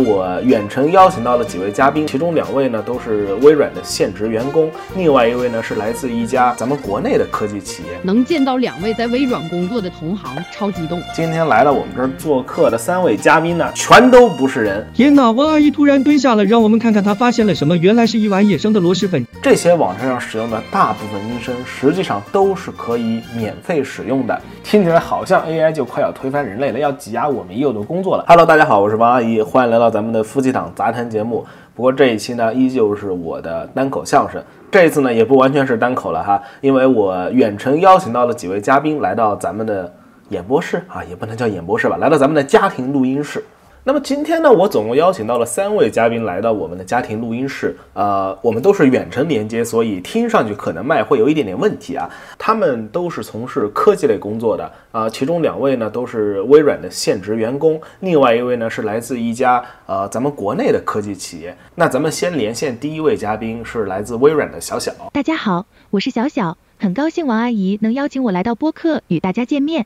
我远程邀请到了几位嘉宾，其中两位呢都是微软的现职员工，另外一位呢是来自一家咱们国内的科技企业。能见到两位在微软工作的同行，超激动。今天来到我们这儿做客的三位嘉宾呢，全都不是人。天哪！王阿姨突然蹲下了，让我们看看她发现了什么。原来是一碗野生的螺蛳粉。这些网站上使用的大部分音声，实际上都是可以免费使用的。听起来好像 AI 就快要推翻人类了，要挤压我们已有的工作了。Hello，大家好，我是王阿姨，欢迎来到咱们的夫妻档杂谈节目。不过这一期呢，依旧是我的单口相声。这一次呢，也不完全是单口了哈，因为我远程邀请到了几位嘉宾来到咱们的演播室啊，也不能叫演播室吧，来到咱们的家庭录音室。那么今天呢，我总共邀请到了三位嘉宾来到我们的家庭录音室。呃，我们都是远程连接，所以听上去可能麦会有一点点问题啊。他们都是从事科技类工作的啊，其中两位呢都是微软的现职员工，另外一位呢是来自一家呃咱们国内的科技企业。那咱们先连线第一位嘉宾，是来自微软的小小。大家好，我是小小，很高兴王阿姨能邀请我来到播客与大家见面。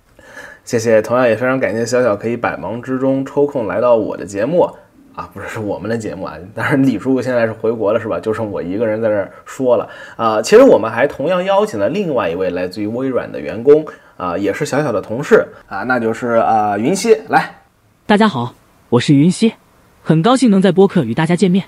谢谢，同样也非常感谢小小可以百忙之中抽空来到我的节目啊，不是是我们的节目啊。当然李叔现在是回国了是吧？就剩我一个人在这儿说了啊。其实我们还同样邀请了另外一位来自于微软的员工啊，也是小小的同事啊，那就是啊云溪来。大家好，我是云溪，很高兴能在播客与大家见面，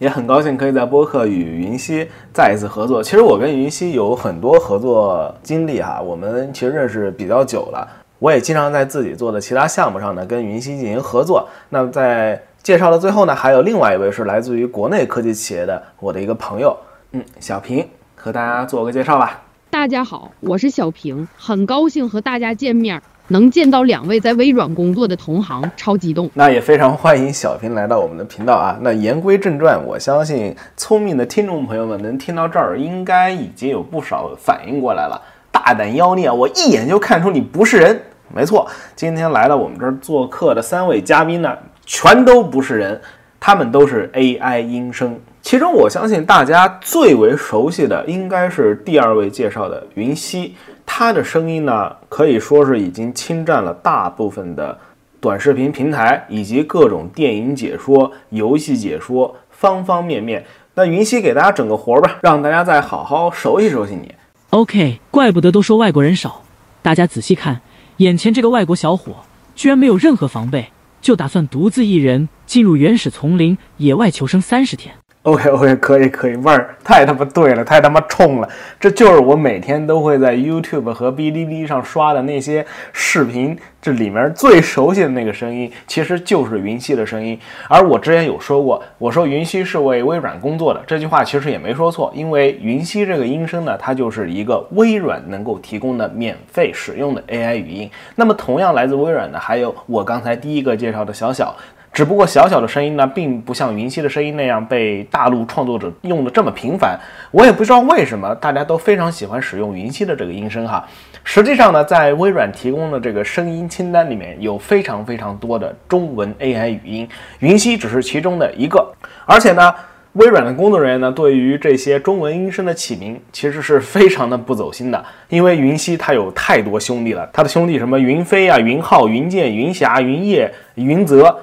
也很高兴可以在播客与云溪再一次合作。其实我跟云溪有很多合作经历哈，我们其实认识比较久了。我也经常在自己做的其他项目上呢，跟云溪进行合作。那在介绍的最后呢，还有另外一位是来自于国内科技企业的我的一个朋友，嗯，小平，和大家做个介绍吧。大家好，我是小平，很高兴和大家见面，能见到两位在微软工作的同行，超激动。那也非常欢迎小平来到我们的频道啊。那言归正传，我相信聪明的听众朋友们能听到这儿，应该已经有不少反应过来了。大胆妖孽，我一眼就看出你不是人。没错，今天来到我们这儿做客的三位嘉宾呢，全都不是人，他们都是 AI 音声。其中，我相信大家最为熟悉的应该是第二位介绍的云溪，他的声音呢，可以说是已经侵占了大部分的短视频平台以及各种电影解说、游戏解说方方面面。那云溪给大家整个活儿吧，让大家再好好熟悉熟悉你。OK，怪不得都说外国人少，大家仔细看。眼前这个外国小伙，居然没有任何防备，就打算独自一人进入原始丛林野外求生三十天。OK OK，可以可以，味儿太他妈对了，太他妈冲了！这就是我每天都会在 YouTube 和哔哩哔哩上刷的那些视频，这里面最熟悉的那个声音，其实就是云溪的声音。而我之前有说过，我说云溪是为微软工作的，这句话其实也没说错，因为云溪这个音声呢，它就是一个微软能够提供的免费使用的 AI 语音。那么同样来自微软的，还有我刚才第一个介绍的小小。只不过小小的声音呢，并不像云溪的声音那样被大陆创作者用的这么频繁。我也不知道为什么大家都非常喜欢使用云溪的这个音声哈。实际上呢，在微软提供的这个声音清单里面有非常非常多的中文 AI 语音，云溪只是其中的一个。而且呢，微软的工作人员呢，对于这些中文音声的起名其实是非常的不走心的，因为云溪它有太多兄弟了，它的兄弟什么云飞啊、云浩、云剑、云霞、云叶、云泽。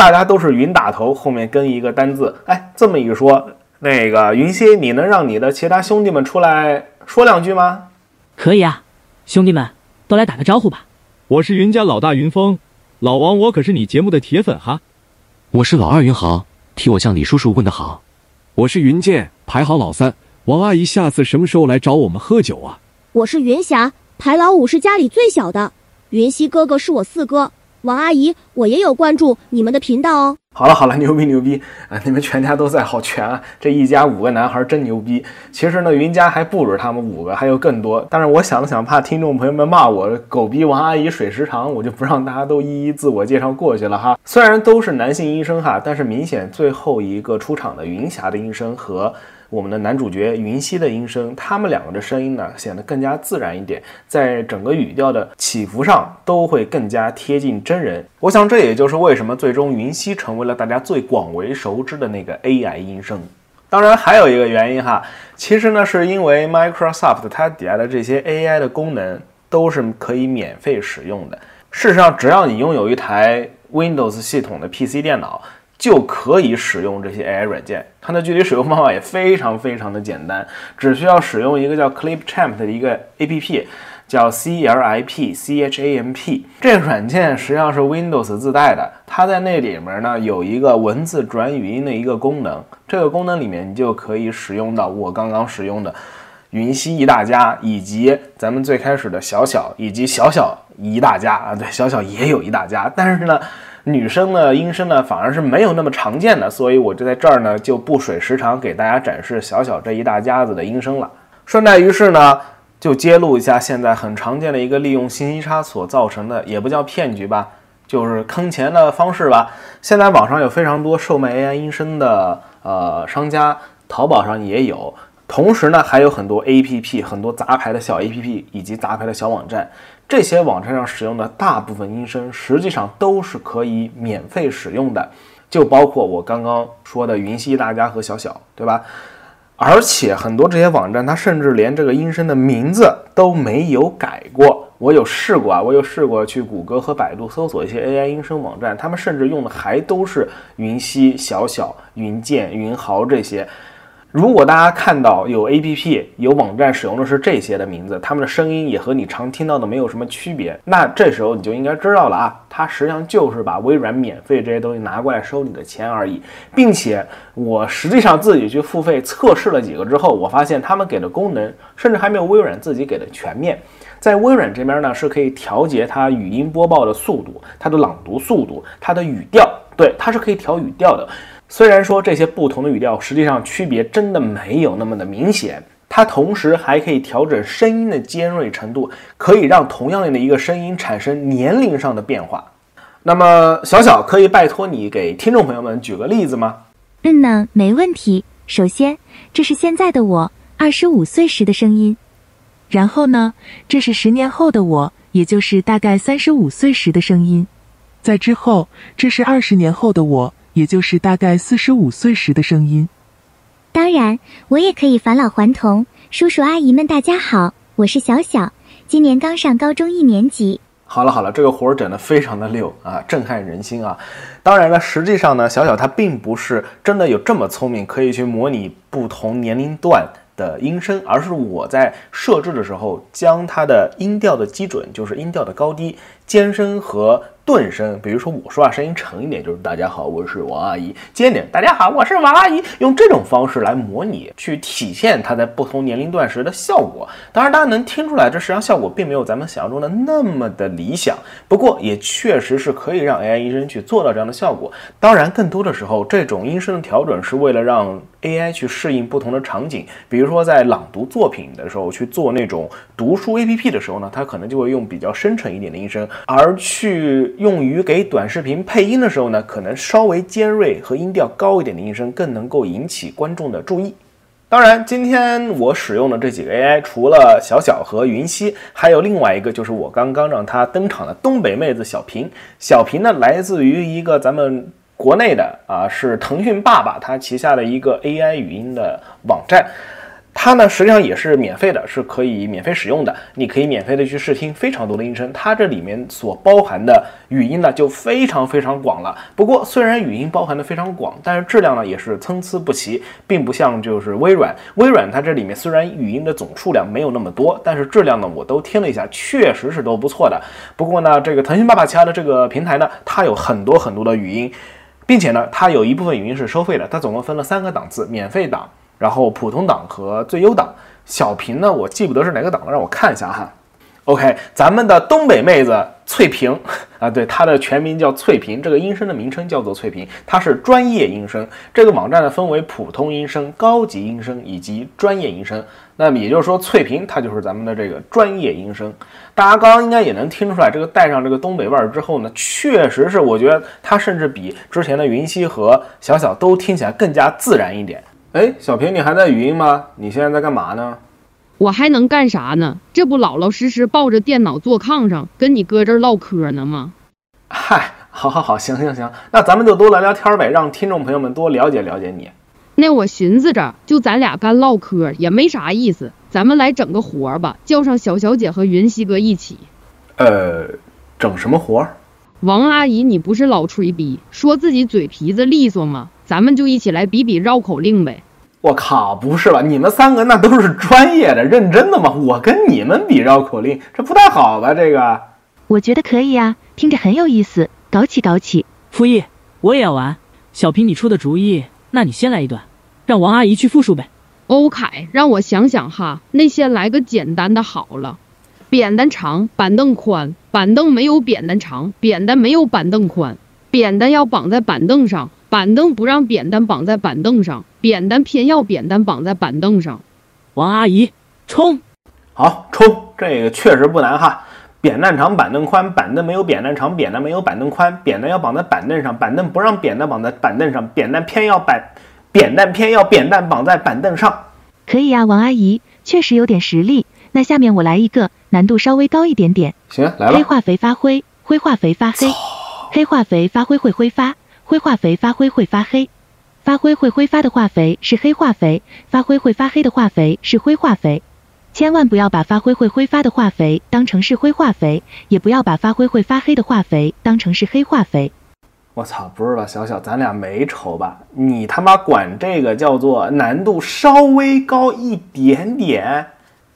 大家都是云打头，后面跟一个单字。哎，这么一说，那个云溪，你能让你的其他兄弟们出来说两句吗？可以啊，兄弟们都来打个招呼吧。我是云家老大云峰，老王，我可是你节目的铁粉哈。我是老二云豪，替我向李叔叔问的好。我是云剑，排行老三。王阿姨，下次什么时候来找我们喝酒啊？我是云霞，排老五，是家里最小的。云溪哥哥是我四哥。王阿姨，我也有关注你们的频道哦。好了好了，牛逼牛逼啊！你们全家都在，好全啊！这一家五个男孩真牛逼。其实呢，云家还不止他们五个，还有更多。但是我想了想，怕听众朋友们骂我狗逼王阿姨水时长，我就不让大家都一一自我介绍过去了哈。虽然都是男性医生哈，但是明显最后一个出场的云霞的医生和。我们的男主角云溪的音声，他们两个的声音呢，显得更加自然一点，在整个语调的起伏上都会更加贴近真人。我想这也就是为什么最终云溪成为了大家最广为熟知的那个 AI 音声。当然还有一个原因哈，其实呢是因为 Microsoft 它底下的这些 AI 的功能都是可以免费使用的。事实上，只要你拥有一台 Windows 系统的 PC 电脑。就可以使用这些 AI 软件。它的具体使用方法也非常非常的简单，只需要使用一个叫 Clipchamp 的一个 APP，叫 C L I P C H A M P。这个软件实际上是 Windows 自带的，它在那里面呢有一个文字转语音的一个功能。这个功能里面你就可以使用到我刚刚使用的云溪一大家，以及咱们最开始的小小，以及小小一大家啊，对，小小也有一大家，但是呢。女生的音声呢，反而是没有那么常见的，所以我就在这儿呢就不水时长给大家展示小小这一大家子的音声了。顺带于是呢，就揭露一下现在很常见的一个利用信息差所造成的，也不叫骗局吧，就是坑钱的方式吧。现在网上有非常多售卖 AI 音声的呃商家，淘宝上也有。同时呢，还有很多 A P P，很多杂牌的小 A P P 以及杂牌的小网站。这些网站上使用的大部分音声，实际上都是可以免费使用的，就包括我刚刚说的云溪大家和小小，对吧？而且很多这些网站，它甚至连这个音声的名字都没有改过。我有试过啊，我有试过去谷歌和百度搜索一些 AI 音声网站，他们甚至用的还都是云溪、小小、云剑、云豪这些。如果大家看到有 APP 有网站使用的是这些的名字，他们的声音也和你常听到的没有什么区别，那这时候你就应该知道了啊，它实际上就是把微软免费这些东西拿过来收你的钱而已，并且我实际上自己去付费测试了几个之后，我发现他们给的功能甚至还没有微软自己给的全面。在微软这边呢，是可以调节它语音播报的速度、它的朗读速度、它的语调，对，它是可以调语调的。虽然说这些不同的语调实际上区别真的没有那么的明显，它同时还可以调整声音的尖锐程度，可以让同样的一个声音产生年龄上的变化。那么小小可以拜托你给听众朋友们举个例子吗？嗯呢，没问题。首先，这是现在的我二十五岁时的声音，然后呢，这是十年后的我，也就是大概三十五岁时的声音，在之后，这是二十年后的我。也就是大概四十五岁时的声音。当然，我也可以返老还童。叔叔阿姨们，大家好，我是小小，今年刚上高中一年级。好了好了，这个活儿整得非常的溜啊，震撼人心啊！当然了，实际上呢，小小他并不是真的有这么聪明，可以去模拟不同年龄段的音声，而是我在设置的时候，将它的音调的基准，就是音调的高低、尖声和。顿声，比如说我说话声音沉一点，就是大家好，我是王阿姨；尖点，大家好，我是王阿姨。用这种方式来模拟，去体现它在不同年龄段时的效果。当然，大家能听出来，这实际上效果并没有咱们想象中的那么的理想。不过，也确实是可以让 AI 医生去做到这样的效果。当然，更多的时候，这种音声的调整是为了让 AI 去适应不同的场景。比如说，在朗读作品的时候去做那种读书 APP 的时候呢，它可能就会用比较深沉一点的音声，而去。用于给短视频配音的时候呢，可能稍微尖锐和音调高一点的音声更能够引起观众的注意。当然，今天我使用的这几个 AI，除了小小和云溪，还有另外一个就是我刚刚让它登场的东北妹子小平。小平呢，来自于一个咱们国内的啊，是腾讯爸爸他旗下的一个 AI 语音的网站。它呢，实际上也是免费的，是可以免费使用的。你可以免费的去试听非常多的音声，它这里面所包含的语音呢，就非常非常广了。不过，虽然语音包含的非常广，但是质量呢也是参差不齐，并不像就是微软。微软它这里面虽然语音的总数量没有那么多，但是质量呢，我都听了一下，确实是都不错的。不过呢，这个腾讯爸爸旗下的这个平台呢，它有很多很多的语音，并且呢，它有一部分语音是收费的，它总共分了三个档次，免费档。然后普通档和最优档，小屏呢，我记不得是哪个档了，让我看一下哈。OK，咱们的东北妹子翠屏 啊，对，她的全名叫翠屏，这个音声的名称叫做翠屏，她是专业音声。这个网站呢分为普通音声、高级音声以及专业音声。那么也就是说，翠屏它就是咱们的这个专业音声。大家刚刚应该也能听出来，这个带上这个东北味儿之后呢，确实是我觉得它甚至比之前的云溪和小小都听起来更加自然一点。哎，小平，你还在语音吗？你现在在干嘛呢？我还能干啥呢？这不老老实实抱着电脑坐炕上跟你搁这儿唠嗑呢吗？嗨，好好好，行行行，那咱们就多聊聊天呗，让听众朋友们多了解了解你。那我寻思着，就咱俩干唠嗑也没啥意思，咱们来整个活儿吧，叫上小小姐和云溪哥一起。呃，整什么活儿？王阿姨，你不是老吹逼，说自己嘴皮子利索吗？咱们就一起来比比绕口令呗。我靠，不是吧？你们三个那都是专业的、认真的吗？我跟你们比绕口令，这不太好吧？这个，我觉得可以啊，听着很有意思，搞起搞起。傅毅，我也要玩。小平，你出的主意，那你先来一段，让王阿姨去复述呗。欧凯，让我想想哈，那先来个简单的好了。扁担长，板凳宽，板凳没有扁担长，扁担没有板凳宽，扁担要绑在板凳上。板凳不让扁担绑在板凳上，扁担偏要扁担绑在板凳上。王阿姨，冲！好，冲！这个确实不难哈。扁担长，板凳宽，板凳没有扁担长，扁担没有板凳宽，扁担要绑在板凳上，板凳不让扁担绑在板凳上，扁担偏要板，扁担偏要扁担绑在板凳上。可以呀，王阿姨，确实有点实力。那下面我来一个，难度稍微高一点点。行，来了。黑化肥发灰，灰化肥发黑，黑化肥发灰会挥发。灰化肥发灰会发黑，发灰会挥发的化肥是黑化肥，发灰会发黑的化肥是灰化肥。千万不要把发灰会挥发的化肥当成是灰化肥，也不要把发灰会发黑的化肥当成是黑化肥。我操，不是吧，小小，咱俩没仇吧？你他妈管这个叫做难度稍微高一点点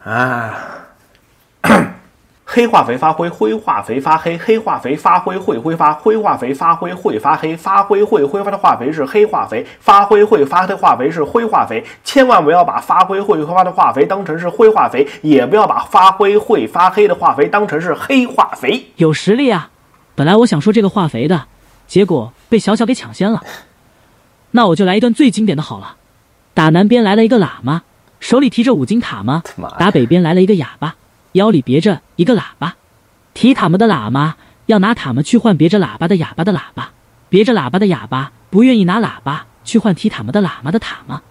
啊？黑化肥发灰，灰化肥发黑，黑化肥发灰会挥发，灰化肥发灰会发黑，发灰会挥发的化肥是黑化肥，发灰会发的化肥是灰化肥。千万不要把发灰会挥发的化肥当成是灰化肥，也不要把发灰会发黑的化肥当成是黑化肥。有实力啊！本来我想说这个化肥的，结果被小小给抢先了。那我就来一段最经典的好了。打南边来了一个喇嘛，手里提着五斤塔嘛；打北边来了一个哑巴。腰里别着一个喇叭，提塔嘛的喇嘛要拿塔嘛去换别着喇叭的哑巴的喇叭，别着喇叭的哑巴不愿意拿喇叭去换提塔嘛的喇嘛的塔嘛，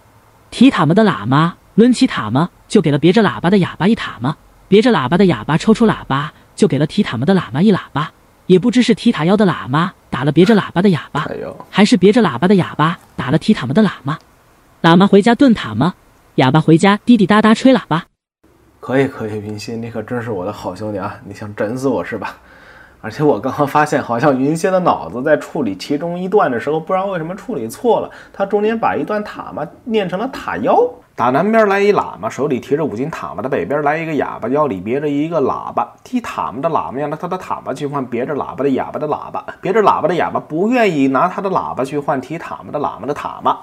提塔嘛的喇嘛抡起塔嘛就给了别着喇叭的哑巴一塔嘛，别着喇叭的哑巴抽出喇叭就给了提塔嘛的喇嘛一喇叭，也不知是提塔腰的喇嘛打了别着喇叭的哑巴，还是别着喇叭的哑巴打了提塔嘛的喇嘛，喇嘛回家炖塔嘛，哑巴回家滴滴答答吹喇叭。可以可以，云溪，你可真是我的好兄弟啊！你想整死我是吧？而且我刚刚发现，好像云仙的脑子在处理其中一段的时候，不知道为什么处理错了，他中间把一段塔嘛念成了塔腰。打南边来一喇嘛，手里提着五斤塔嘛；的北边来一个哑巴，腰里别着一个喇叭。提塔嘛的喇嘛要拿他的塔嘛去换别着喇叭的哑巴的喇叭，别着喇叭的哑巴不愿意拿他的喇叭去换提塔嘛的喇嘛的塔嘛。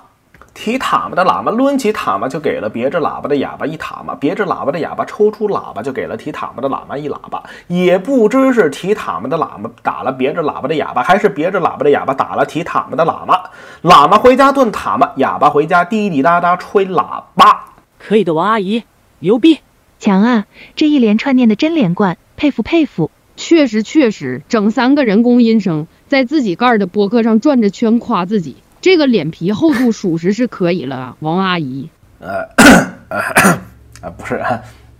提塔嘛的喇嘛抡起塔嘛就给了别着喇叭的哑巴一塔嘛，别着喇叭的哑巴抽出喇叭就给了提塔嘛的喇嘛一喇叭，也不知是提塔嘛的喇嘛打了别着喇叭的哑巴，还是别着喇叭的哑巴打了提塔嘛的喇嘛。喇嘛回家炖塔嘛，哑巴回家滴滴答答吹喇叭。可以的，王阿姨，牛逼，强啊！这一连串念的真连贯，佩服佩服。确实确实，整三个人工音声，在自己盖的博客上转着圈夸自己。这个脸皮厚度属实是可以了，王阿姨。呃，啊，不是，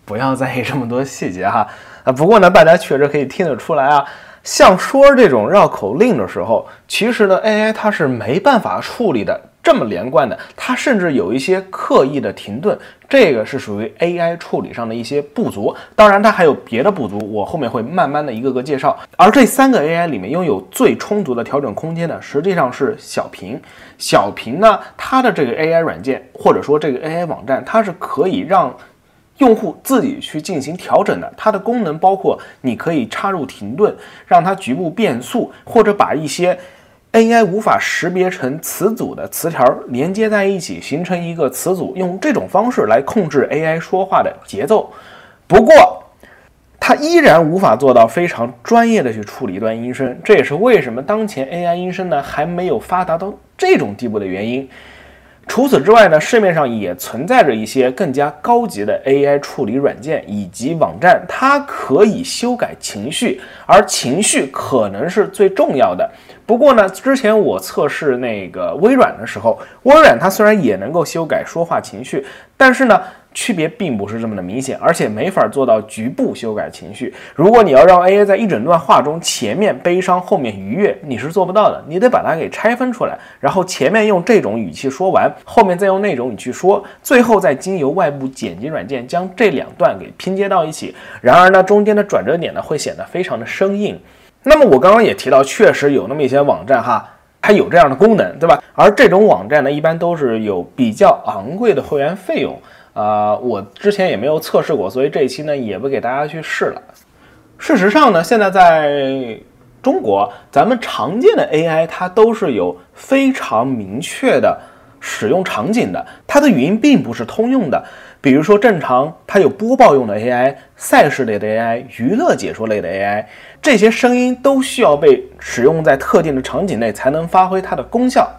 不要在意这么多细节哈。啊，不过呢，大家确实可以听得出来啊。像说这种绕口令的时候，其实呢，AI 它是没办法处理的这么连贯的，它甚至有一些刻意的停顿，这个是属于 AI 处理上的一些不足。当然，它还有别的不足，我后面会慢慢的一个个介绍。而这三个 AI 里面拥有最充足的调整空间的，实际上是小屏。小屏呢，它的这个 AI 软件或者说这个 AI 网站，它是可以让。用户自己去进行调整的，它的功能包括你可以插入停顿，让它局部变速，或者把一些 AI 无法识别成词组的词条连接在一起，形成一个词组，用这种方式来控制 AI 说话的节奏。不过，它依然无法做到非常专业的去处理一段音声，这也是为什么当前 AI 音声呢还没有发达到这种地步的原因。除此之外呢，市面上也存在着一些更加高级的 AI 处理软件以及网站，它可以修改情绪，而情绪可能是最重要的。不过呢，之前我测试那个微软的时候，微软它虽然也能够修改说话情绪，但是呢。区别并不是这么的明显，而且没法做到局部修改情绪。如果你要让 AI 在一整段话中前面悲伤，后面愉悦，你是做不到的。你得把它给拆分出来，然后前面用这种语气说完，后面再用那种语气说，最后再经由外部剪辑软件将这两段给拼接到一起。然而呢，中间的转折点呢会显得非常的生硬。那么我刚刚也提到，确实有那么一些网站哈，它有这样的功能，对吧？而这种网站呢，一般都是有比较昂贵的会员费用。啊，我之前也没有测试过，所以这一期呢也不给大家去试了。事实上呢，现在在中国，咱们常见的 AI 它都是有非常明确的使用场景的，它的语音并不是通用的。比如说，正常它有播报用的 AI、赛事类的 AI、娱乐解说类的 AI，这些声音都需要被使用在特定的场景内才能发挥它的功效。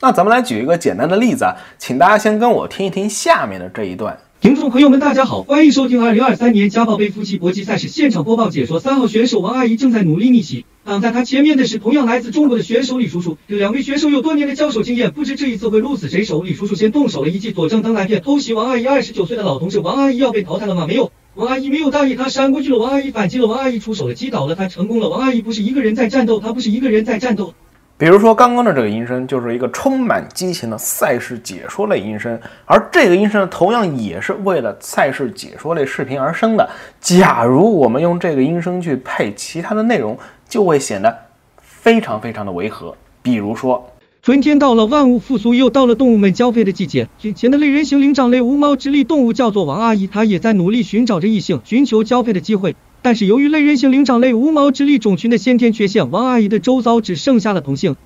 那咱们来举一个简单的例子啊，请大家先跟我听一听下面的这一段。听众朋友们，大家好，欢迎收听二零二三年家暴杯夫妻搏击赛事现场播报解说。三号选手王阿姨正在努力逆袭，挡在她前面的是同样来自中国的选手李叔叔。这两位选手有多年的交手经验，不知这一次会鹿死谁手。李叔叔先动手了，一记左正蹬来电偷袭王阿姨。二十九岁的老同志，王阿姨要被淘汰了吗？没有，王阿姨没有大意，她闪过去了。王阿姨反击了，王阿姨出手了，击倒了她，成功了。王阿姨不是一个人在战斗，她不是一个人在战斗。比如说，刚刚的这个音声就是一个充满激情的赛事解说类音声，而这个音声同样也是为了赛事解说类视频而生的。假如我们用这个音声去配其他的内容，就会显得非常非常的违和。比如说，春天到了，万物复苏，又到了动物们交配的季节。眼前的类人形灵长类无毛直立动物叫做王阿姨，她也在努力寻找着异性，寻求交配的机会。但是由于类人形灵长类无毛直立种群的先天缺陷，王阿姨的周遭只剩下了同性。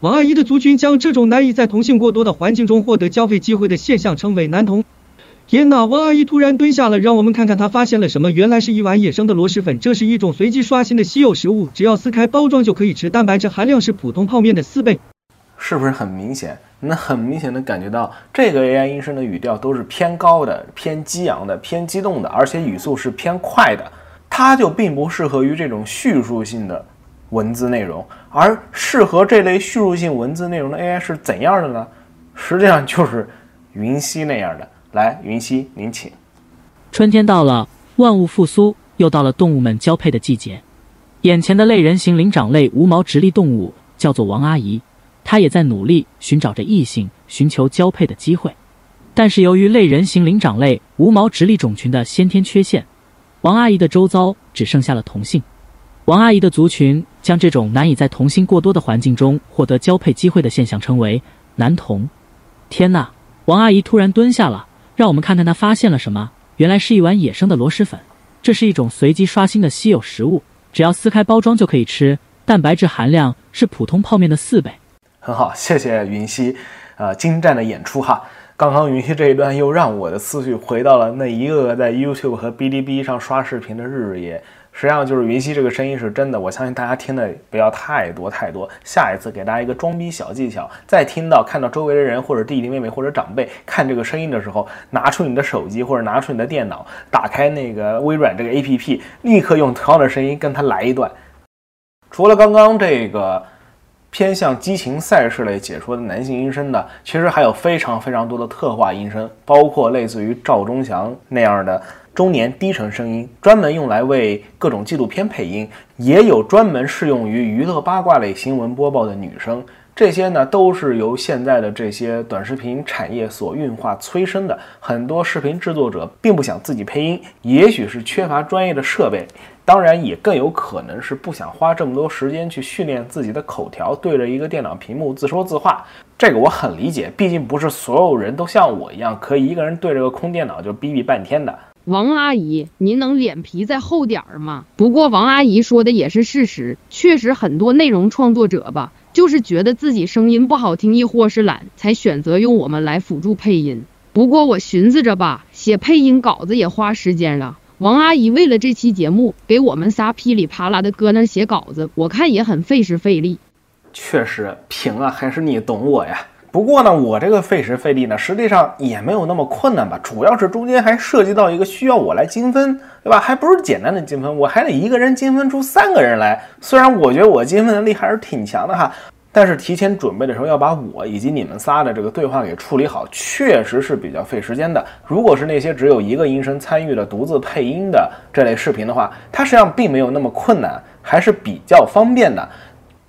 王阿姨的族群将这种难以在同性过多的环境中获得交配机会的现象称为男同。天哪！王阿姨突然蹲下了，让我们看看她发现了什么。原来是一碗野生的螺蛳粉，这是一种随机刷新的稀有食物，只要撕开包装就可以吃，蛋白质含量是普通泡面的四倍。是不是很明显？能很明显的感觉到这个 AI 音声的语调都是偏高的、偏激昂的、偏激动的，而且语速是偏快的。它就并不适合于这种叙述性的文字内容，而适合这类叙述性文字内容的 AI 是怎样的呢？实际上就是云溪那样的。来，云溪，您请。春天到了，万物复苏，又到了动物们交配的季节。眼前的类人形灵长类无毛直立动物叫做王阿姨，她也在努力寻找着异性，寻求交配的机会。但是由于类人形灵长类无毛直立种群的先天缺陷。王阿姨的周遭只剩下了同性，王阿姨的族群将这种难以在同性过多的环境中获得交配机会的现象称为男同。天呐！王阿姨突然蹲下了，让我们看看她发现了什么。原来是一碗野生的螺蛳粉，这是一种随机刷新的稀有食物，只要撕开包装就可以吃，蛋白质含量是普通泡面的四倍。很好，谢谢云溪，呃，精湛的演出哈。刚刚云溪这一段又让我的思绪回到了那一个个在 YouTube 和哔哩哔哩上刷视频的日日夜。实际上就是云溪这个声音是真的，我相信大家听的不要太多太多。下一次给大家一个装逼小技巧，在听到看到周围的人或者弟弟妹妹或者长辈看这个声音的时候，拿出你的手机或者拿出你的电脑，打开那个微软这个 APP，立刻用同样的声音跟他来一段。除了刚刚这个。偏向激情赛事类解说的男性音声的，其实还有非常非常多的特化音声，包括类似于赵忠祥那样的中年低沉声音，专门用来为各种纪录片配音，也有专门适用于娱乐八卦类新闻播报的女生。这些呢，都是由现在的这些短视频产业所运化催生的。很多视频制作者并不想自己配音，也许是缺乏专业的设备。当然，也更有可能是不想花这么多时间去训练自己的口条，对着一个电脑屏幕自说自话。这个我很理解，毕竟不是所有人都像我一样，可以一个人对着个空电脑就逼逼半天的。王阿姨，您能脸皮再厚点儿吗？不过王阿姨说的也是事实，确实很多内容创作者吧，就是觉得自己声音不好听，亦或是懒，才选择用我们来辅助配音。不过我寻思着吧，写配音稿子也花时间了。王阿姨为了这期节目给我们仨噼里啪啦的搁那写稿子，我看也很费时费力。确实，平啊，还是你懂我呀。不过呢，我这个费时费力呢，实际上也没有那么困难吧。主要是中间还涉及到一个需要我来精分，对吧？还不是简单的精分，我还得一个人精分出三个人来。虽然我觉得我精分能力还是挺强的哈。但是提前准备的时候要把我以及你们仨的这个对话给处理好，确实是比较费时间的。如果是那些只有一个音声参与的独自配音的这类视频的话，它实际上并没有那么困难，还是比较方便的。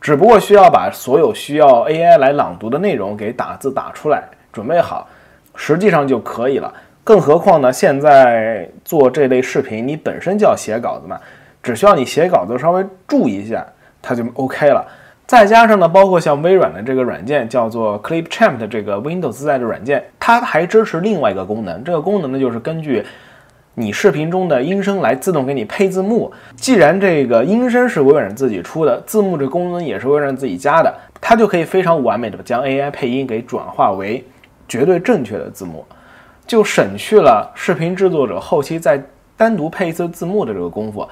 只不过需要把所有需要 AI 来朗读的内容给打字打出来，准备好，实际上就可以了。更何况呢，现在做这类视频，你本身就要写稿子嘛，只需要你写稿子稍微注意一下。它就 OK 了。再加上呢，包括像微软的这个软件叫做 Clipchamp 的这个 Windows 自带的软件，它还支持另外一个功能。这个功能呢，就是根据你视频中的音声来自动给你配字幕。既然这个音声是微软自己出的，字幕这功能也是微软自己加的，它就可以非常完美的将 AI 配音给转化为绝对正确的字幕，就省去了视频制作者后期再单独配一次字幕的这个功夫。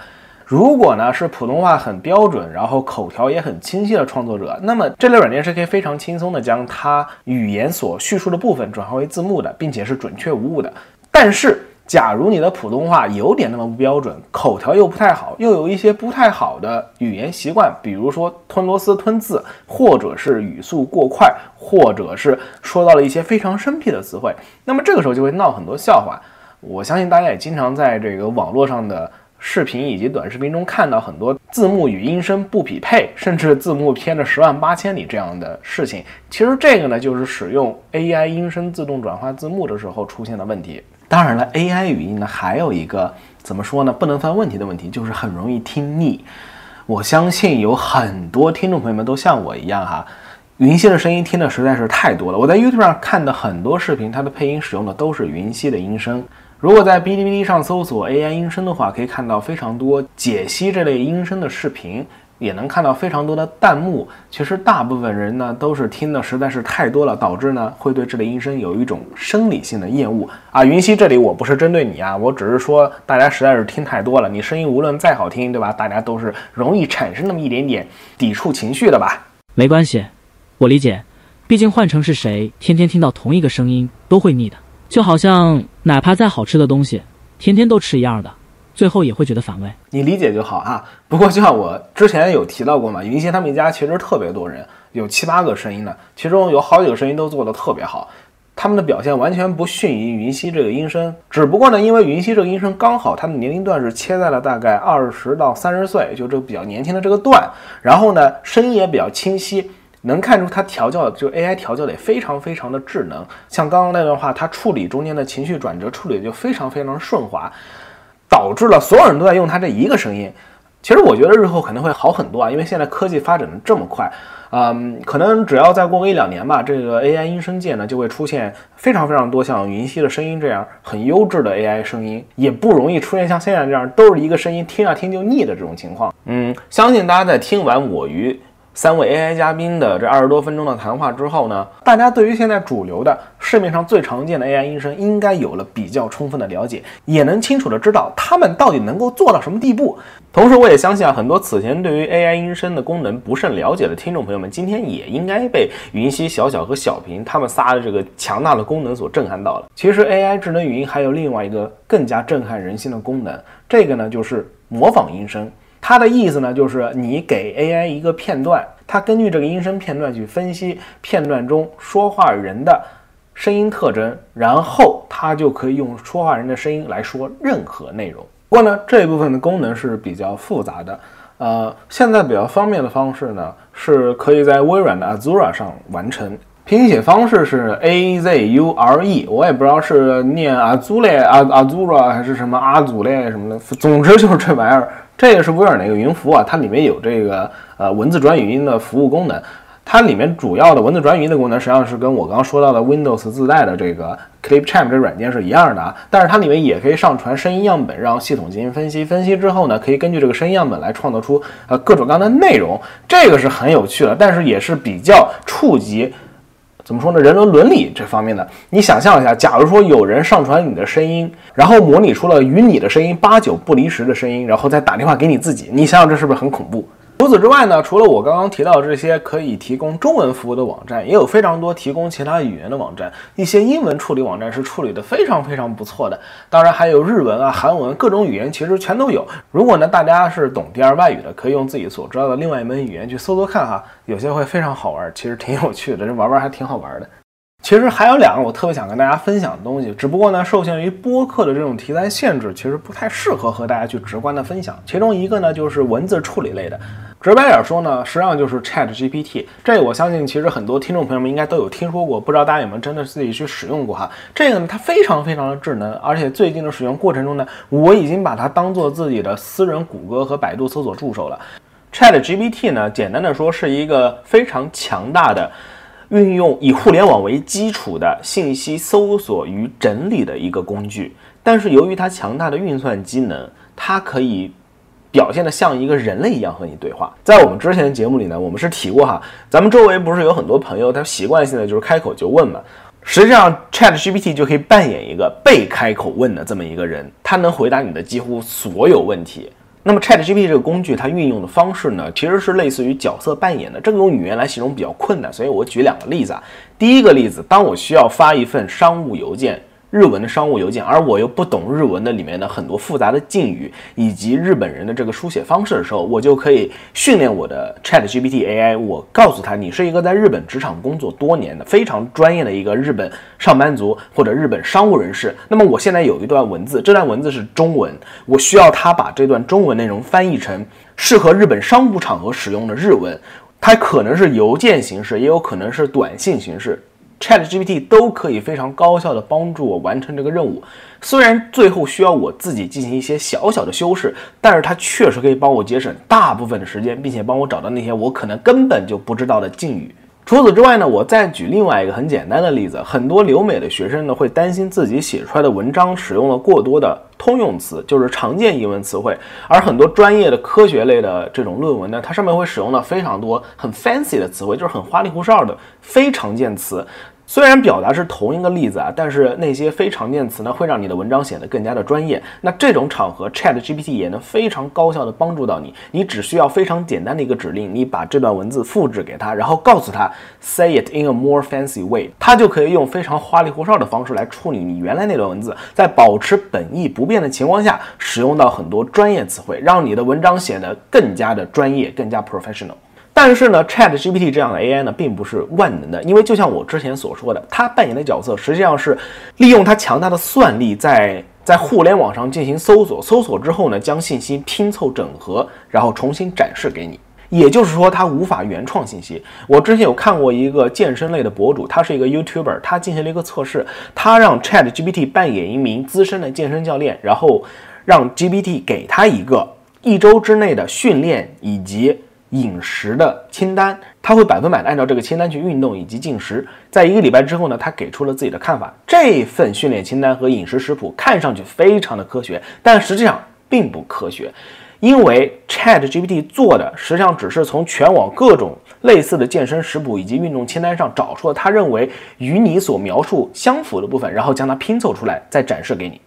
如果呢是普通话很标准，然后口条也很清晰的创作者，那么这类软件是可以非常轻松的将它语言所叙述的部分转化为字幕的，并且是准确无误的。但是，假如你的普通话有点那么不标准，口条又不太好，又有一些不太好的语言习惯，比如说吞螺丝吞字，或者是语速过快，或者是说到了一些非常生僻的词汇，那么这个时候就会闹很多笑话。我相信大家也经常在这个网络上的。视频以及短视频中看到很多字幕与音声不匹配，甚至字幕偏了十万八千里这样的事情。其实这个呢，就是使用 AI 音声自动转化字幕的时候出现的问题。当然了，AI 语音呢还有一个怎么说呢，不能犯问题的问题，就是很容易听腻。我相信有很多听众朋友们都像我一样哈，云溪的声音听的实在是太多了。我在 YouTube 上看的很多视频，它的配音使用的都是云溪的音声。如果在哔哩哔哩上搜索 AI 音声的话，可以看到非常多解析这类音声的视频，也能看到非常多的弹幕。其实大部分人呢都是听的实在是太多了，导致呢会对这类音声有一种生理性的厌恶啊。云溪，这里我不是针对你啊，我只是说大家实在是听太多了，你声音无论再好听，对吧？大家都是容易产生那么一点点抵触情绪的吧？没关系，我理解，毕竟换成是谁，天天听到同一个声音都会腻的。就好像哪怕再好吃的东西，天天都吃一样的，最后也会觉得反胃。你理解就好啊。不过就像我之前有提到过嘛，云溪他们一家其实特别多人，有七八个声音呢，其中有好几个声音都做得特别好，他们的表现完全不逊于云溪这个音声。只不过呢，因为云溪这个音声刚好他的年龄段是切在了大概二十到三十岁，就这个比较年轻的这个段，然后呢，声音也比较清晰。能看出它调教的就 AI 调教的也非常非常的智能，像刚刚那段话，它处理中间的情绪转折处理就非常非常顺滑，导致了所有人都在用它这一个声音。其实我觉得日后肯定会好很多啊，因为现在科技发展的这么快，嗯，可能只要再过个一两年吧，这个 AI 音声界呢就会出现非常非常多像云溪的声音这样很优质的 AI 声音，也不容易出现像现在这样都是一个声音听啊听就腻的这种情况。嗯，相信大家在听完我与。三位 AI 嘉宾的这二十多分钟的谈话之后呢，大家对于现在主流的市面上最常见的 AI 音声应该有了比较充分的了解，也能清楚的知道他们到底能够做到什么地步。同时，我也相信啊，很多此前对于 AI 音声的功能不甚了解的听众朋友们，今天也应该被云溪、小小和小平他们仨的这个强大的功能所震撼到了。其实 AI 智能语音还有另外一个更加震撼人心的功能，这个呢就是模仿音声。它的意思呢，就是你给 AI 一个片段，它根据这个音声片段去分析片段中说话人的声音特征，然后它就可以用说话人的声音来说任何内容。不过呢，这一部分的功能是比较复杂的。呃，现在比较方便的方式呢，是可以在微软的 Azure 上完成。拼写方式是 A Z U R E，我也不知道是念 Azure、阿祖啊还是什么阿祖类什么的，总之就是这玩意儿。这个是微软的一个云服务啊，它里面有这个呃文字转语音的服务功能。它里面主要的文字转语音的功能，实际上是跟我刚刚说到的 Windows 自带的这个 Clipchamp 这软件是一样的啊。但是它里面也可以上传声音样本，让系统进行分析。分析之后呢，可以根据这个声音样本来创造出呃各种各样的内容。这个是很有趣的，但是也是比较触及。怎么说呢？人伦伦理这方面的，你想象一下，假如说有人上传你的声音，然后模拟出了与你的声音八九不离十的声音，然后再打电话给你自己，你想想这是不是很恐怖？除此之外呢，除了我刚刚提到这些可以提供中文服务的网站，也有非常多提供其他语言的网站。一些英文处理网站是处理的非常非常不错的。当然还有日文啊、韩文，各种语言其实全都有。如果呢大家是懂第二外语的，可以用自己所知道的另外一门语言去搜搜看哈，有些会非常好玩，其实挺有趣的，这玩玩还挺好玩的。其实还有两个我特别想跟大家分享的东西，只不过呢，受限于播客的这种题材限制，其实不太适合和大家去直观的分享。其中一个呢，就是文字处理类的。直白点说呢，实际上就是 Chat GPT。这个我相信，其实很多听众朋友们应该都有听说过，不知道大家有没有真的自己去使用过哈？这个呢，它非常非常的智能，而且最近的使用过程中呢，我已经把它当做自己的私人谷歌和百度搜索助手了。ChatGPT 呢，简单的说是一个非常强大的运用以互联网为基础的信息搜索与整理的一个工具。但是由于它强大的运算机能，它可以表现的像一个人类一样和你对话。在我们之前的节目里呢，我们是提过哈，咱们周围不是有很多朋友，他习惯性的就是开口就问嘛。实际上，ChatGPT 就可以扮演一个被开口问的这么一个人，它能回答你的几乎所有问题。那么 ChatGPT 这个工具，它运用的方式呢，其实是类似于角色扮演的。这个用语言来形容比较困难，所以我举两个例子啊。第一个例子，当我需要发一份商务邮件。日文的商务邮件，而我又不懂日文的里面的很多复杂的敬语以及日本人的这个书写方式的时候，我就可以训练我的 Chat GPT AI。我告诉他，你是一个在日本职场工作多年的非常专业的一个日本上班族或者日本商务人士。那么我现在有一段文字，这段文字是中文，我需要他把这段中文内容翻译成适合日本商务场合使用的日文。它可能是邮件形式，也有可能是短信形式。ChatGPT 都可以非常高效的帮助我完成这个任务，虽然最后需要我自己进行一些小小的修饰，但是它确实可以帮我节省大部分的时间，并且帮我找到那些我可能根本就不知道的敬语。除此之外呢，我再举另外一个很简单的例子，很多留美的学生呢会担心自己写出来的文章使用了过多的通用词，就是常见英文词汇，而很多专业的科学类的这种论文呢，它上面会使用了非常多很 fancy 的词汇，就是很花里胡哨的非常见词。虽然表达是同一个例子啊，但是那些非常见词呢，会让你的文章显得更加的专业。那这种场合，Chat GPT 也能非常高效的帮助到你。你只需要非常简单的一个指令，你把这段文字复制给他，然后告诉他 Say it in a more fancy way，他就可以用非常花里胡哨的方式来处理你原来那段文字，在保持本意不变的情况下，使用到很多专业词汇，让你的文章显得更加的专业，更加 professional。但是呢，Chat GPT 这样的 AI 呢，并不是万能的，因为就像我之前所说的，它扮演的角色实际上是利用它强大的算力，在在互联网上进行搜索，搜索之后呢，将信息拼凑整合，然后重新展示给你。也就是说，它无法原创信息。我之前有看过一个健身类的博主，他是一个 YouTuber，他进行了一个测试，他让 Chat GPT 扮演一名资深的健身教练，然后让 GPT 给他一个一周之内的训练以及。饮食的清单，他会百分百的按照这个清单去运动以及进食。在一个礼拜之后呢，他给出了自己的看法。这份训练清单和饮食食谱看上去非常的科学，但实际上并不科学，因为 Chat GPT 做的实际上只是从全网各种类似的健身食谱以及运动清单上找出了他认为与你所描述相符的部分，然后将它拼凑出来，再展示给你。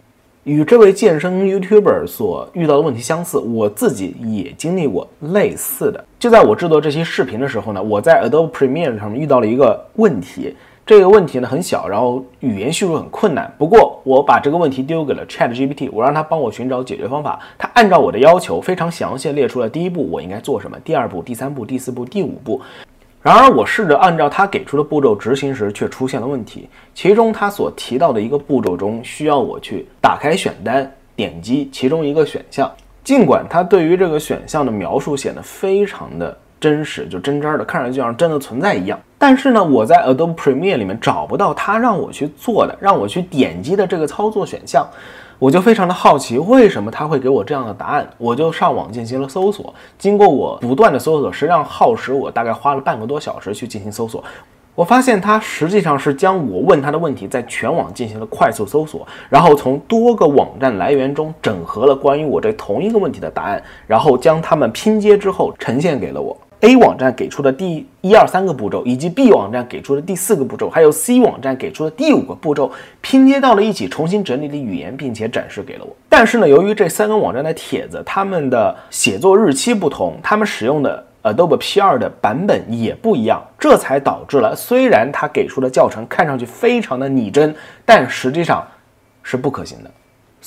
与这位健身 YouTuber 所遇到的问题相似，我自己也经历过类似的。就在我制作这期视频的时候呢，我在 Adobe Premiere 上面遇到了一个问题。这个问题呢很小，然后语言叙述很困难。不过我把这个问题丢给了 ChatGPT，我让他帮我寻找解决方法。他按照我的要求，非常详细列出了第一步我应该做什么，第二步、第三步、第四步、第五步。然而，我试着按照他给出的步骤执行时，却出现了问题。其中他所提到的一个步骤中，需要我去打开选单，点击其中一个选项。尽管他对于这个选项的描述显得非常的真实，就真真的，看上去像真的存在一样。但是呢，我在 Adobe Premiere 里面找不到他让我去做的、让我去点击的这个操作选项。我就非常的好奇，为什么他会给我这样的答案？我就上网进行了搜索。经过我不断的搜索，实际上耗时我大概花了半个多小时去进行搜索。我发现他实际上是将我问他的问题在全网进行了快速搜索，然后从多个网站来源中整合了关于我这同一个问题的答案，然后将它们拼接之后呈现给了我。A 网站给出的第一二三个步骤，以及 B 网站给出的第四个步骤，还有 C 网站给出的第五个步骤，拼接到了一起，重新整理的语言，并且展示给了我。但是呢，由于这三个网站的帖子，他们的写作日期不同，他们使用的 Adobe P2 的版本也不一样，这才导致了虽然他给出的教程看上去非常的拟真，但实际上是不可行的。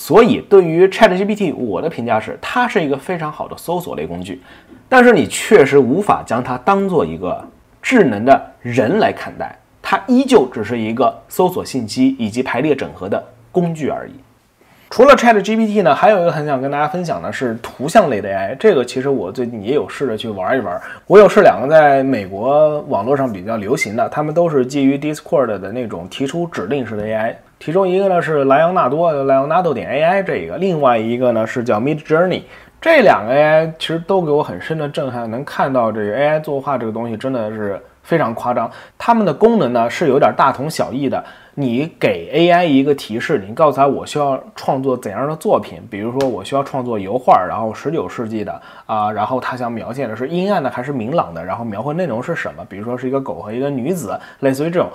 所以，对于 ChatGPT，我的评价是，它是一个非常好的搜索类工具，但是你确实无法将它当做一个智能的人来看待，它依旧只是一个搜索信息以及排列整合的工具而已。除了 ChatGPT 呢，还有一个很想跟大家分享的是图像类的 AI，这个其实我最近也有试着去玩一玩。我有试两个在美国网络上比较流行的，他们都是基于 Discord 的那种提出指令式的 AI。其中一个呢是莱昂纳多，莱昂纳多点 AI 这一个，另外一个呢是叫 Mid Journey，这两个 AI 其实都给我很深的震撼，能看到这个 AI 作画这个东西真的是非常夸张。它们的功能呢是有点大同小异的。你给 AI 一个提示，你告诉他我需要创作怎样的作品，比如说我需要创作油画，然后十九世纪的啊，然后他想描写的是阴暗的还是明朗的，然后描绘内容是什么，比如说是一个狗和一个女子，类似于这种。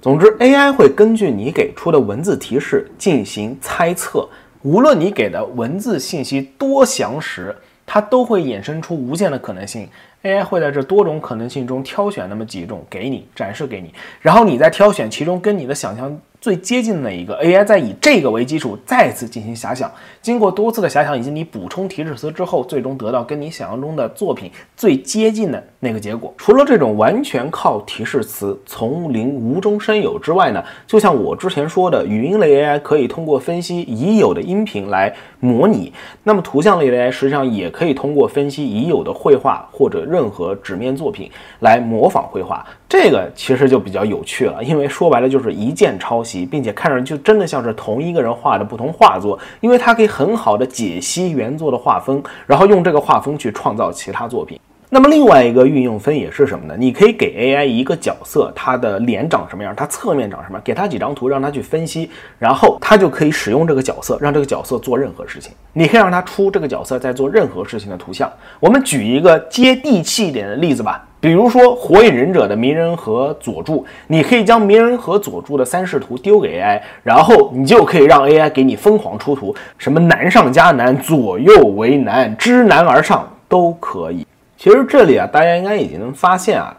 总之，AI 会根据你给出的文字提示进行猜测。无论你给的文字信息多详实，它都会衍生出无限的可能性。AI 会在这多种可能性中挑选那么几种给你展示给你，然后你再挑选其中跟你的想象。最接近的一个 AI 再以这个为基础再次进行遐想，经过多次的遐想以及你补充提示词之后，最终得到跟你想象中的作品最接近的那个结果。除了这种完全靠提示词从零无中生有之外呢，就像我之前说的，语音类 AI 可以通过分析已有的音频来模拟，那么图像类 AI 实际上也可以通过分析已有的绘画或者任何纸面作品来模仿绘画。这个其实就比较有趣了，因为说白了就是一键抄袭，并且看上去真的像是同一个人画的不同画作，因为它可以很好的解析原作的画风，然后用这个画风去创造其他作品。那么另外一个运用分野是什么呢？你可以给 AI 一个角色，他的脸长什么样，他侧面长什么样，给他几张图让他去分析，然后他就可以使用这个角色，让这个角色做任何事情。你可以让他出这个角色在做任何事情的图像。我们举一个接地气一点的例子吧。比如说《火影忍者》的鸣人和佐助，你可以将鸣人和佐助的三视图丢给 AI，然后你就可以让 AI 给你疯狂出图，什么难上加难，左右为难，知难而上都可以。其实这里啊，大家应该已经能发现啊，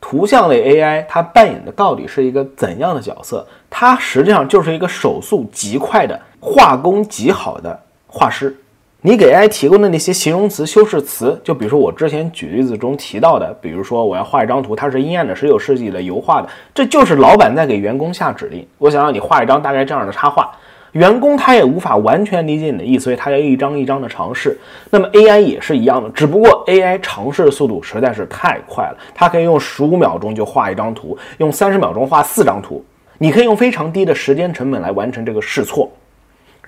图像类 AI 它扮演的到底是一个怎样的角色？它实际上就是一个手速极快的、画工极好的画师。你给 AI 提供的那些形容词、修饰词，就比如说我之前举例子中提到的，比如说我要画一张图，它是阴暗的十九世纪的油画的，这就是老板在给员工下指令。我想让你画一张大概这样的插画，员工他也无法完全理解你的意思，所以他要一张一张的尝试。那么 AI 也是一样的，只不过 AI 尝试速度实在是太快了，它可以用十五秒钟就画一张图，用三十秒钟画四张图，你可以用非常低的时间成本来完成这个试错。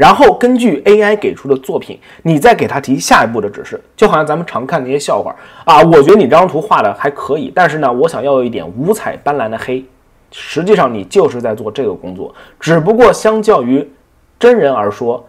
然后根据 AI 给出的作品，你再给他提下一步的指示，就好像咱们常看那些笑话啊。我觉得你这张图画的还可以，但是呢，我想要一点五彩斑斓的黑。实际上你就是在做这个工作，只不过相较于真人而说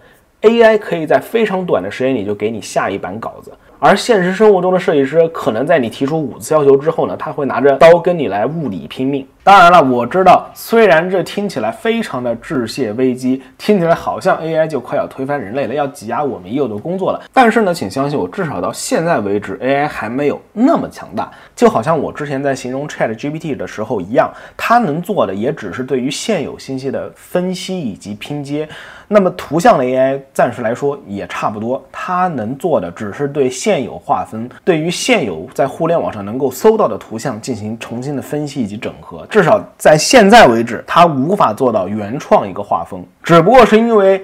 ，AI 可以在非常短的时间里就给你下一版稿子。而现实生活中的设计师，可能在你提出五次要求之后呢，他会拿着刀跟你来物理拼命。当然了，我知道，虽然这听起来非常的致谢危机，听起来好像 AI 就快要推翻人类了，要挤压我们已有的工作了。但是呢，请相信我，至少到现在为止，AI 还没有那么强大。就好像我之前在形容 ChatGPT 的时候一样，它能做的也只是对于现有信息的分析以及拼接。那么图像的 AI 暂时来说也差不多，它能做的只是对现有划分，对于现有在互联网上能够搜到的图像进行重新的分析以及整合。至少在现在为止，它无法做到原创一个画风，只不过是因为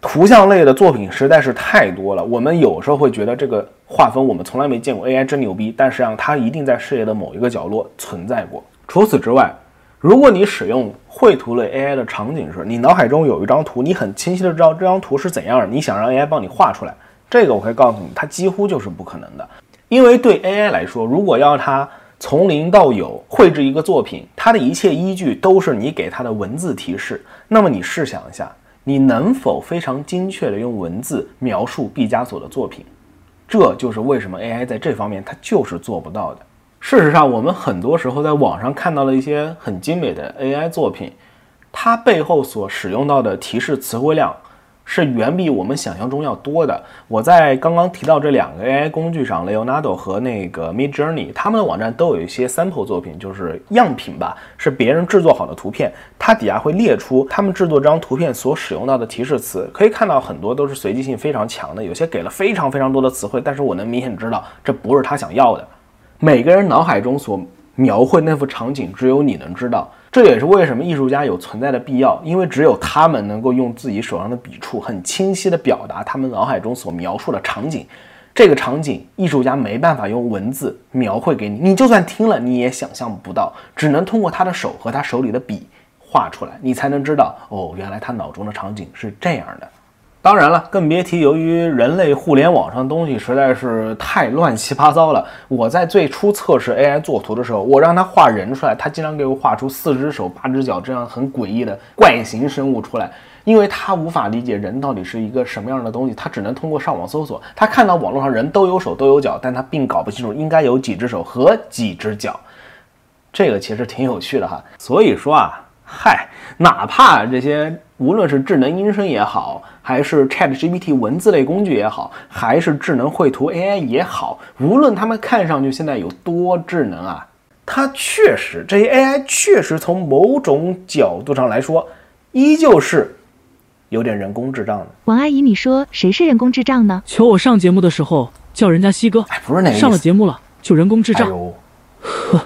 图像类的作品实在是太多了，我们有时候会觉得这个画风我们从来没见过，AI 真牛逼，但实际上它一定在事业的某一个角落存在过。除此之外，如果你使用绘图类 AI 的场景是，你脑海中有一张图，你很清晰的知道这张图是怎样的，你想让 AI 帮你画出来，这个我可以告诉你，它几乎就是不可能的。因为对 AI 来说，如果要它从零到有绘制一个作品，它的一切依据都是你给它的文字提示。那么你试想一下，你能否非常精确的用文字描述毕加索的作品？这就是为什么 AI 在这方面它就是做不到的。事实上，我们很多时候在网上看到了一些很精美的 AI 作品，它背后所使用到的提示词汇量是远比我们想象中要多的。我在刚刚提到这两个 AI 工具上，Leonardo 和那个 Midjourney，他们的网站都有一些 sample 作品，就是样品吧，是别人制作好的图片，它底下会列出他们制作这张图片所使用到的提示词，可以看到很多都是随机性非常强的，有些给了非常非常多的词汇，但是我能明显知道这不是他想要的。每个人脑海中所描绘那幅场景，只有你能知道。这也是为什么艺术家有存在的必要，因为只有他们能够用自己手上的笔触，很清晰地表达他们脑海中所描述的场景。这个场景，艺术家没办法用文字描绘给你，你就算听了，你也想象不到，只能通过他的手和他手里的笔画出来，你才能知道，哦，原来他脑中的场景是这样的。当然了，更别提由于人类互联网上的东西实在是太乱七八糟了。我在最初测试 AI 作图的时候，我让它画人出来，它经常给我画出四只手、八只脚这样很诡异的怪形生物出来，因为它无法理解人到底是一个什么样的东西，它只能通过上网搜索，它看到网络上人都有手都有脚，但它并搞不清楚应该有几只手和几只脚。这个其实挺有趣的哈。所以说啊，嗨，哪怕这些无论是智能音声也好，还是 ChatGPT 文字类工具也好，还是智能绘图 AI 也好，无论它们看上去现在有多智能啊，它确实这些 AI 确实从某种角度上来说，依旧是有点人工智障的。王阿姨，你说谁是人工智障呢？求我上节目的时候叫人家西哥，哎，不是那个上了节目了就人工智障，哎呦，呵，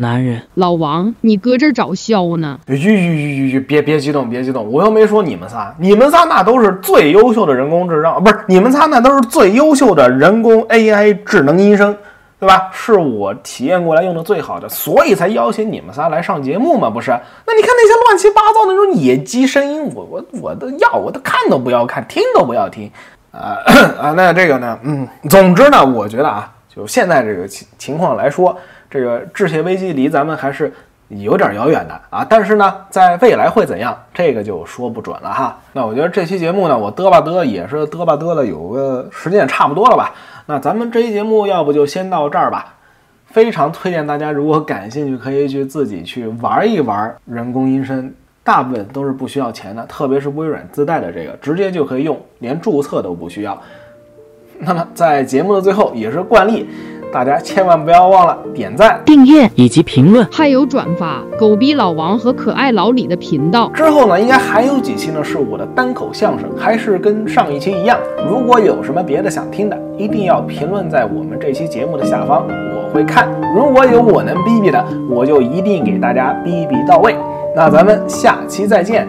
男人。老王，你搁这儿找笑呢？吁吁吁吁，别别激动，别激动，我又没说你们仨，你们仨那都是最优秀的人工智障，不是你们仨那都是最优秀的人工 AI 智能医生，对吧？是我体验过来用的最好的，所以才邀请你们仨来上节目嘛，不是？那你看那些乱七八糟的那种野鸡声音，我我我都要，我都看都不要看，听都不要听，啊 啊，那这个呢，嗯，总之呢，我觉得啊，就现在这个情情况来说。这个致谢危机离咱们还是有点遥远的啊，但是呢，在未来会怎样，这个就说不准了哈。那我觉得这期节目呢，我嘚吧嘚也是嘚吧嘚了，有个时间也差不多了吧。那咱们这期节目要不就先到这儿吧。非常推荐大家，如果感兴趣，可以去自己去玩一玩人工音声，大部分都是不需要钱的，特别是微软自带的这个，直接就可以用，连注册都不需要。那么在节目的最后，也是惯例。大家千万不要忘了点赞、订阅以及评论，还有转发狗逼老王和可爱老李的频道。之后呢，应该还有几期呢是我的单口相声，还是跟上一期一样。如果有什么别的想听的，一定要评论在我们这期节目的下方，我会看。如果有我能逼逼的，我就一定给大家逼逼到位。那咱们下期再见。